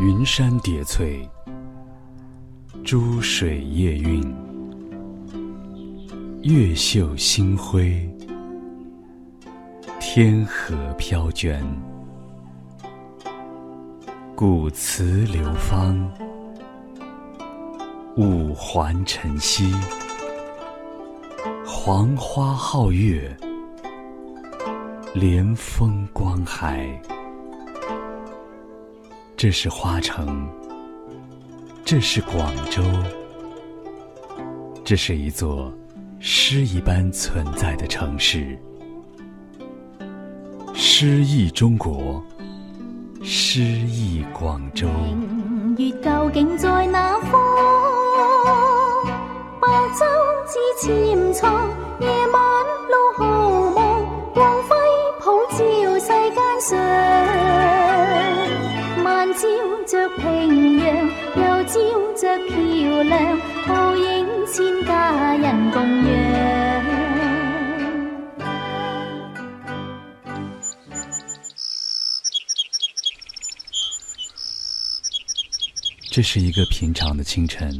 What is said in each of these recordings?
云山叠翠，珠水夜韵，月秀星辉，天河飘卷，古祠流芳，五环晨曦，黄花皓月，连峰光海。这是花城，这是广州，这是一座诗一般存在的城市。诗意中国，诗意广州。明月究竟在哪方？白昼之潜藏，夜晚露空。漂亮，家人这是一个平常的清晨，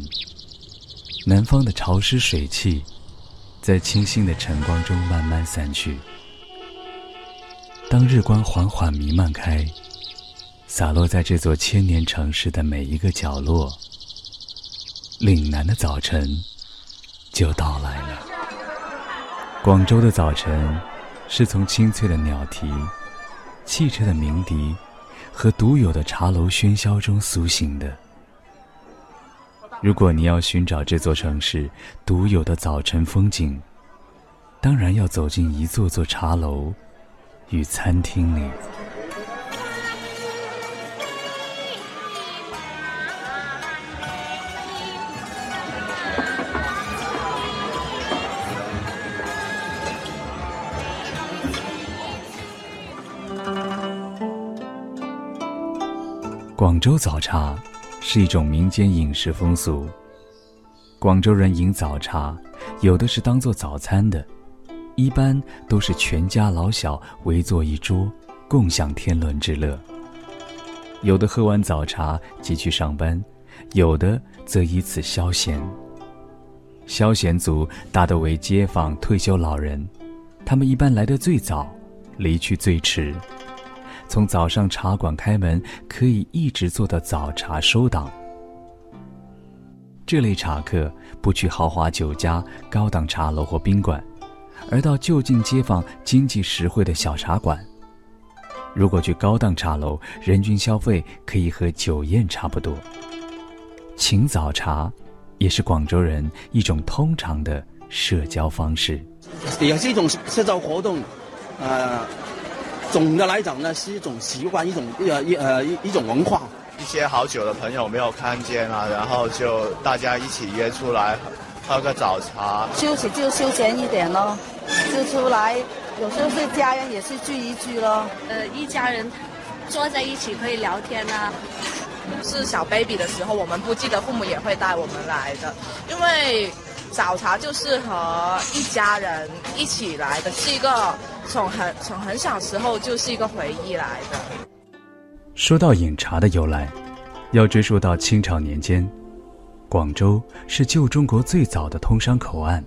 南方的潮湿水汽在清新的晨光中慢慢散去。当日光缓缓弥漫开，洒落在这座千年城市的每一个角落。岭南的早晨就到来了。广州的早晨，是从清脆的鸟啼、汽车的鸣笛和独有的茶楼喧嚣中苏醒的。如果你要寻找这座城市独有的早晨风景，当然要走进一座座茶楼与餐厅里。广州早茶是一种民间饮食风俗。广州人饮早茶，有的是当做早餐的，一般都是全家老小围坐一桌，共享天伦之乐；有的喝完早茶即去上班，有的则以此消闲。消闲组大多为街坊退休老人，他们一般来的最早，离去最迟。从早上茶馆开门可以一直做到早茶收档，这类茶客不去豪华酒家、高档茶楼或宾馆，而到就近街坊经济实惠的小茶馆。如果去高档茶楼，人均消费可以和酒宴差不多。请早茶也是广州人一种通常的社交方式，也是一种社交活动，啊。总的来讲呢，是一种习惯，一种呃一呃一一种文化。一些好久的朋友没有看见啊，然后就大家一起约出来喝个早茶。休息就休闲一点咯，就出来，有时候是家人也是聚一聚咯，呃，一家人坐在一起可以聊天啊。是小 baby 的时候，我们不记得父母也会带我们来的，因为早茶就是和一家人一起来的，是一个。从很从很小时候就是一个回忆来的。说到饮茶的由来，要追溯到清朝年间，广州是旧中国最早的通商口岸，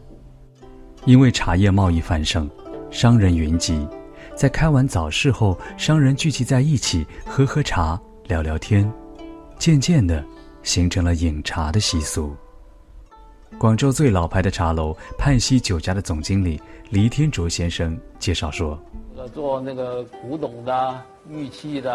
因为茶叶贸易繁盛，商人云集，在开完早市后，商人聚集在一起喝喝茶、聊聊天，渐渐的形成了饮茶的习俗。广州最老牌的茶楼“泮溪酒家”的总经理。黎天卓先生介绍说：“做那个古董的、玉器的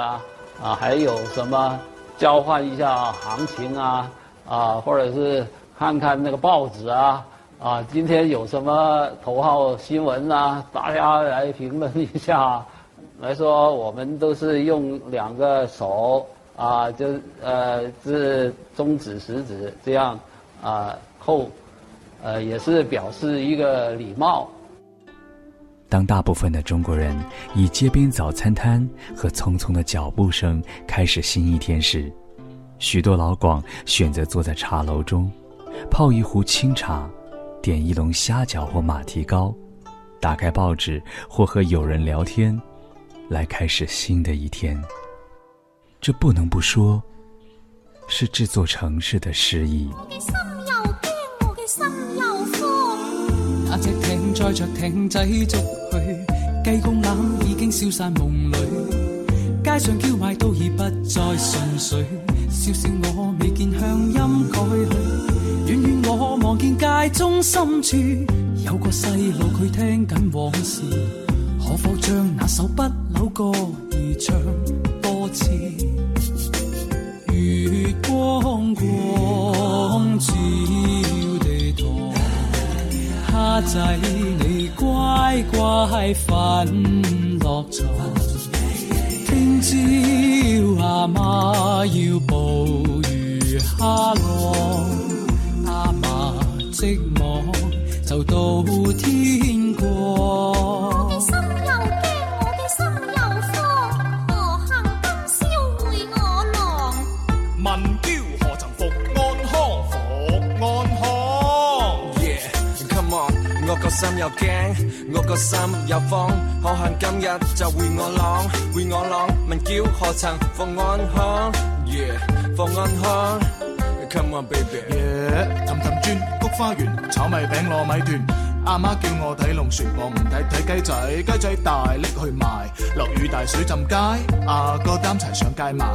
啊，还有什么，交换一下行情啊，啊，或者是看看那个报纸啊，啊，今天有什么头号新闻啊，大家来评论一下。来说我们都是用两个手啊，就呃是中指食指这样啊，扣。”呃也是表示一个礼貌。”当大部分的中国人以街边早餐摊和匆匆的脚步声开始新一天时，许多老广选择坐在茶楼中，泡一壶清茶，点一笼虾饺或马蹄糕，打开报纸或和友人聊天，来开始新的一天。这不能不说，是这座城市的诗意。那只艇载着艇仔逐去，鸡公榄已经消散梦里，街上叫卖都已不再顺粹，笑笑我未见向音改去，远远我望见街中深处有个细路，佢听紧往事，可否将那首不朽歌儿唱多次？阿仔，你乖乖瞓落床。听朝阿妈要捕鱼虾网，阿妈织网就到天光。心又惊，我个心又慌，可恨今日就回我朗，回我朗，问叫何曾放安香？Yeah，放安香。Come on b a b y 耶，氹氹转，菊花园，炒米饼，糯米团，阿妈叫我睇龙船，我唔睇睇鸡仔，鸡仔大拎去卖，落雨大水浸街，阿哥担柴上街卖。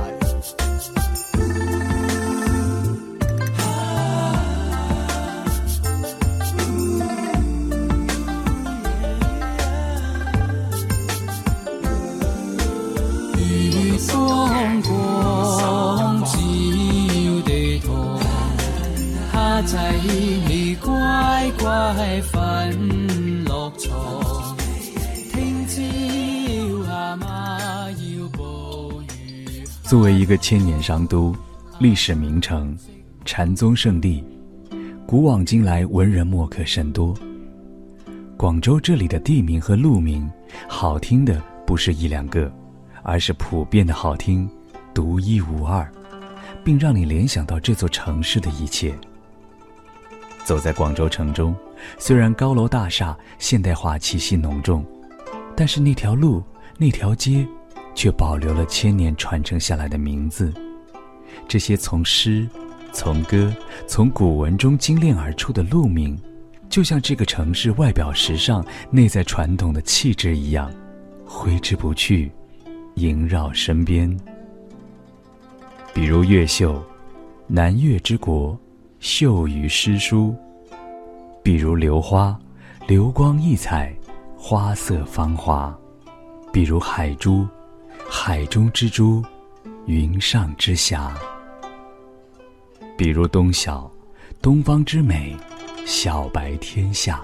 作为一个千年商都、历史名城、禅宗圣地，古往今来文人墨客甚多。广州这里的地名和路名，好听的不是一两个，而是普遍的好听、独一无二，并让你联想到这座城市的一切。走在广州城中。虽然高楼大厦、现代化气息浓重，但是那条路、那条街，却保留了千年传承下来的名字。这些从诗、从歌、从古文中精炼而出的路名，就像这个城市外表时尚、内在传统的气质一样，挥之不去，萦绕身边。比如“越秀”，南越之国，秀于诗书。比如流花，流光溢彩，花色芳华；比如海珠，海中之珠，云上之霞；比如东晓，东方之美，小白天下；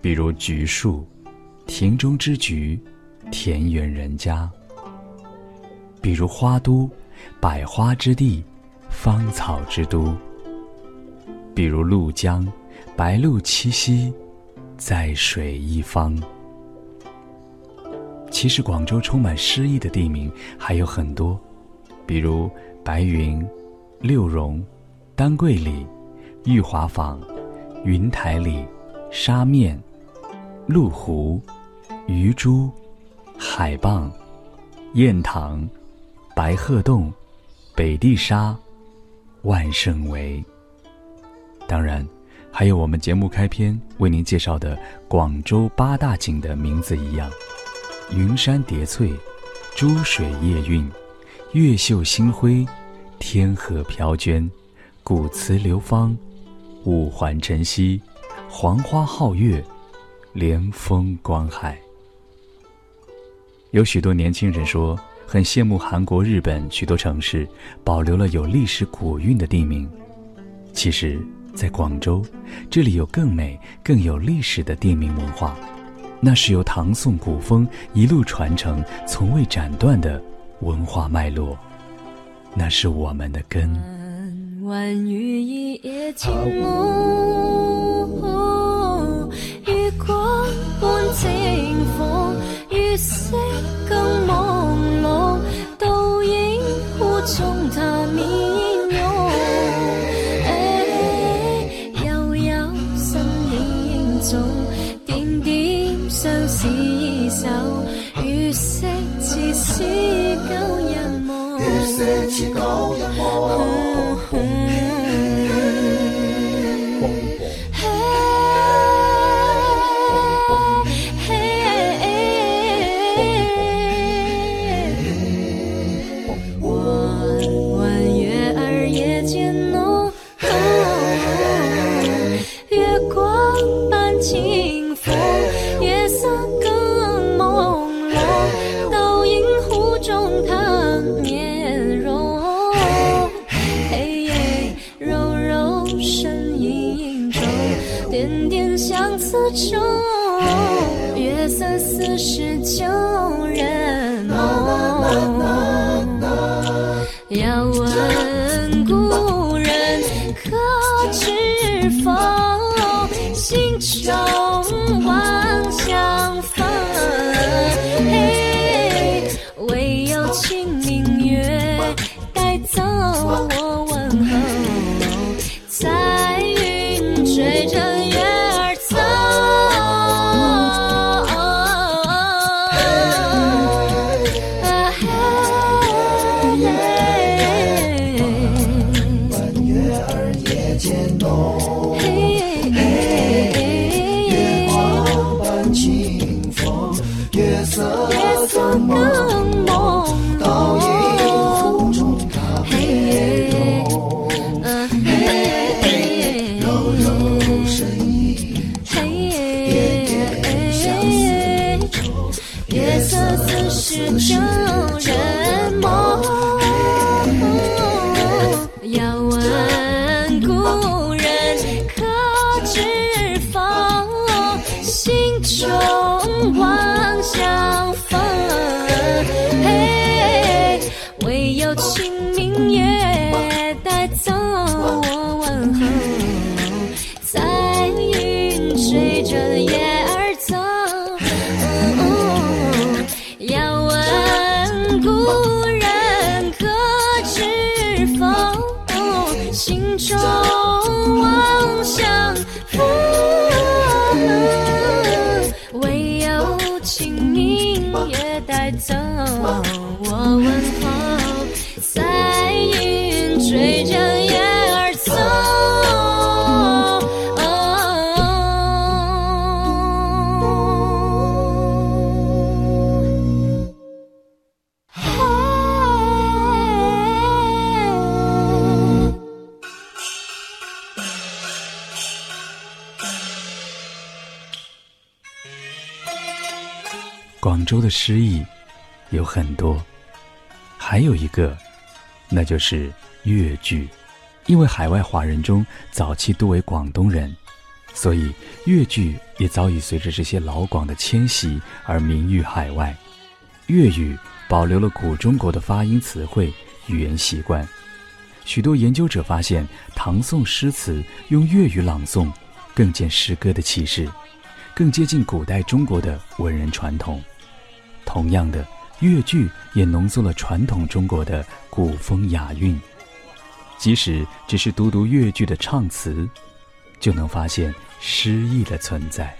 比如橘树，庭中之橘，田园人家；比如花都，百花之地，芳草之都。比如鹭江，白鹭栖息，在水一方。其实广州充满诗意的地名还有很多，比如白云、六榕、丹桂里、玉华坊、云台里、沙面、鹭湖、鱼珠、海蚌、燕塘、白鹤洞、北地沙、万胜围。当然，还有我们节目开篇为您介绍的广州八大景的名字一样：云山叠翠、珠水夜韵、月秀星辉、天河飘娟、古祠流芳、五环晨曦、黄花皓月、连峰观海。有许多年轻人说很羡慕韩国、日本许多城市保留了有历史古韵的地名，其实。在广州，这里有更美、更有历史的店名文化，那是由唐宋古风一路传承、从未斩断的文化脉络，那是我们的根。一起走。中，月色似是。Yo... 带走我问候。诗意有很多，还有一个，那就是粤剧。因为海外华人中早期多为广东人，所以粤剧也早已随着这些老广的迁徙而名誉海外。粤语保留了古中国的发音、词汇、语言习惯。许多研究者发现，唐宋诗词用粤语朗诵，更见诗歌的气势，更接近古代中国的文人传统。同样的，粤剧也浓缩了传统中国的古风雅韵。即使只是读读粤剧的唱词，就能发现诗意的存在。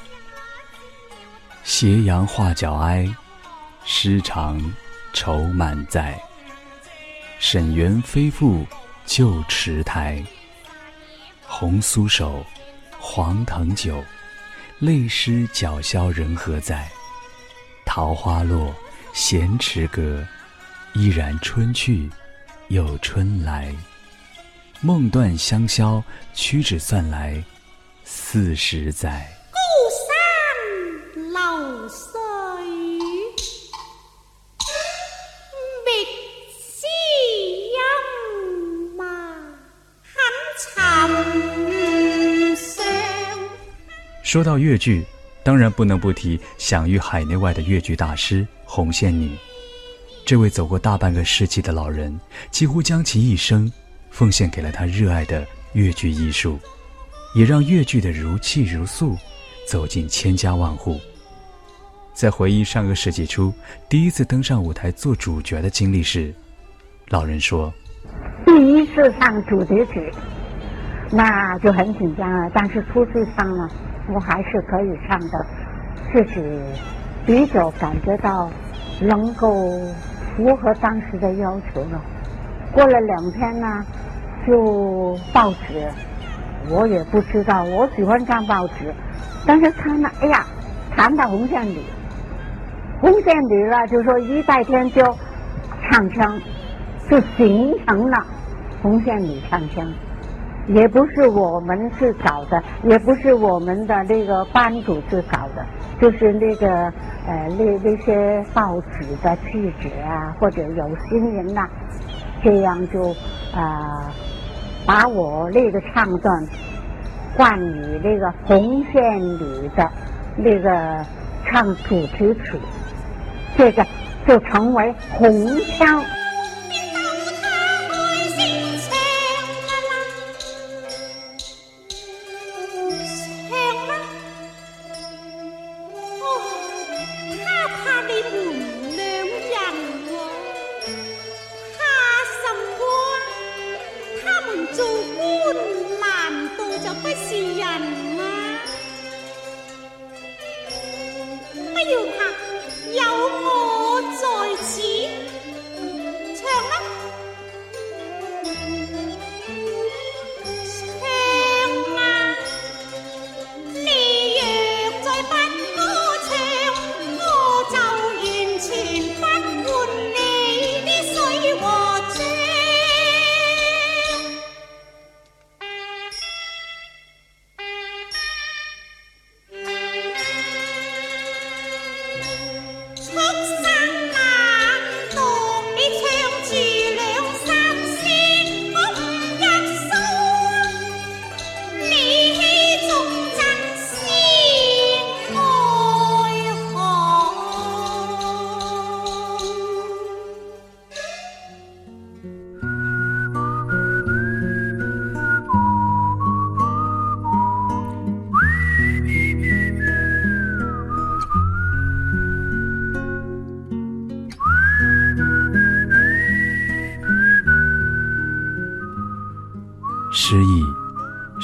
斜阳画角哀，诗长愁满载。沈园飞复旧池台，红酥手，黄藤酒，泪湿脚萧人何在？桃花落，闲池阁，依然春去，又春来。梦断香消，屈指算来，四十载。高山流水，别知音，嘛恨沉上。说到越剧。当然不能不提享誉海内外的越剧大师红线女，这位走过大半个世纪的老人，几乎将其一生奉献给了他热爱的越剧艺术，也让越剧的如泣如诉走进千家万户。在回忆上个世纪初第一次登上舞台做主角的经历时，老人说：“第一次上主角曲，那就很紧张了。但是初次上了。”我还是可以唱的，自己比较感觉到能够符合当时的要求了。过了两天呢，就报纸，我也不知道。我喜欢看报纸，但是看了，哎呀，谈到红线女，红线女了，就说一代天就唱腔就形成了红线女唱腔。也不是我们是搞的，也不是我们的那个班主是搞的，就是那个，呃，那那些报纸的记者啊，或者有心人呐，这样就，啊，把我那个唱段，冠以那个红线女的，那个唱主题曲，这个就成为红腔。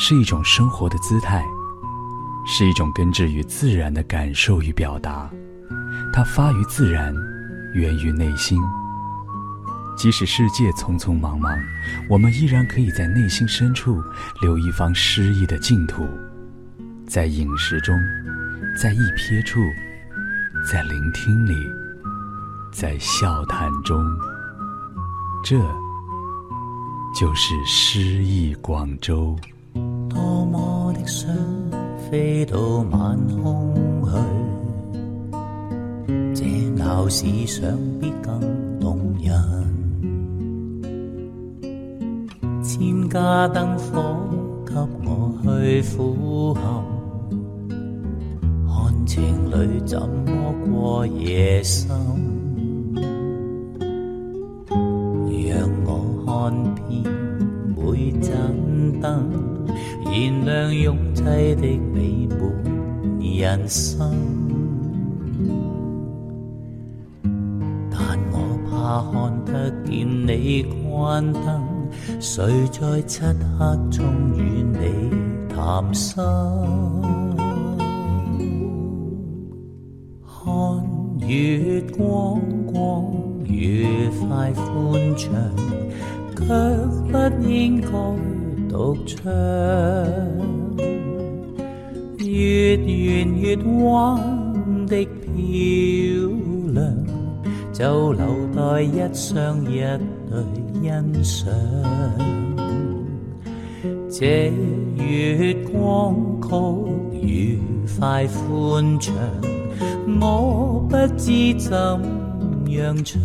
是一种生活的姿态，是一种根植于自然的感受与表达。它发于自然，源于内心。即使世界匆匆忙忙，我们依然可以在内心深处留一方诗意的净土。在饮食中，在一瞥处，在聆听里，在笑谈中，这就是诗意广州。多么的想飞到晚空去，这闹市想必更动人。千家灯火给我去俯瞰，看情侣怎么过夜深，让我看遍每盏灯。燃亮拥挤的美满人生，但我怕看得见你关灯，谁在漆黑中与你谈心？看月光，光越快欢畅，却不应该。独唱，月圆月弯的漂亮，就留待一双一对欣赏。这月光曲愉快欢畅，我不知怎样唱，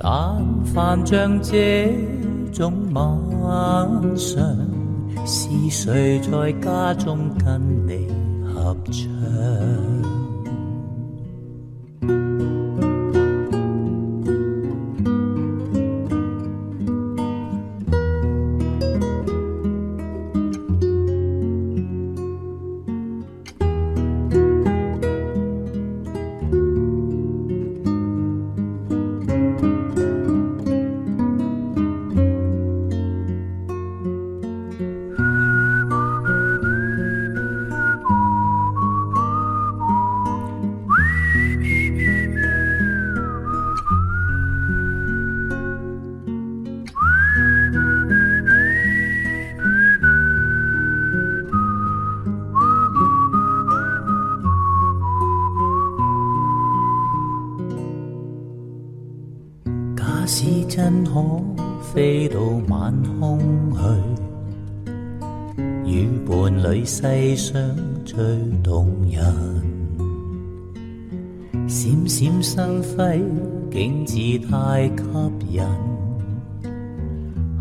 但凡像这。种晚上，是谁在家中跟你合唱？世上最动人，闪闪生辉，景致太吸引。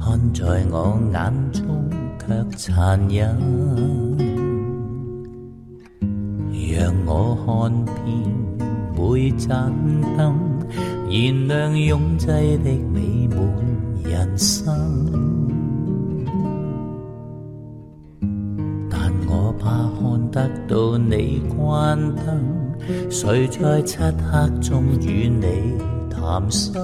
看在我眼中却残忍，让我看遍每盏灯，燃亮拥挤的美满人生。得到你关灯，谁在漆黑中与你谈心？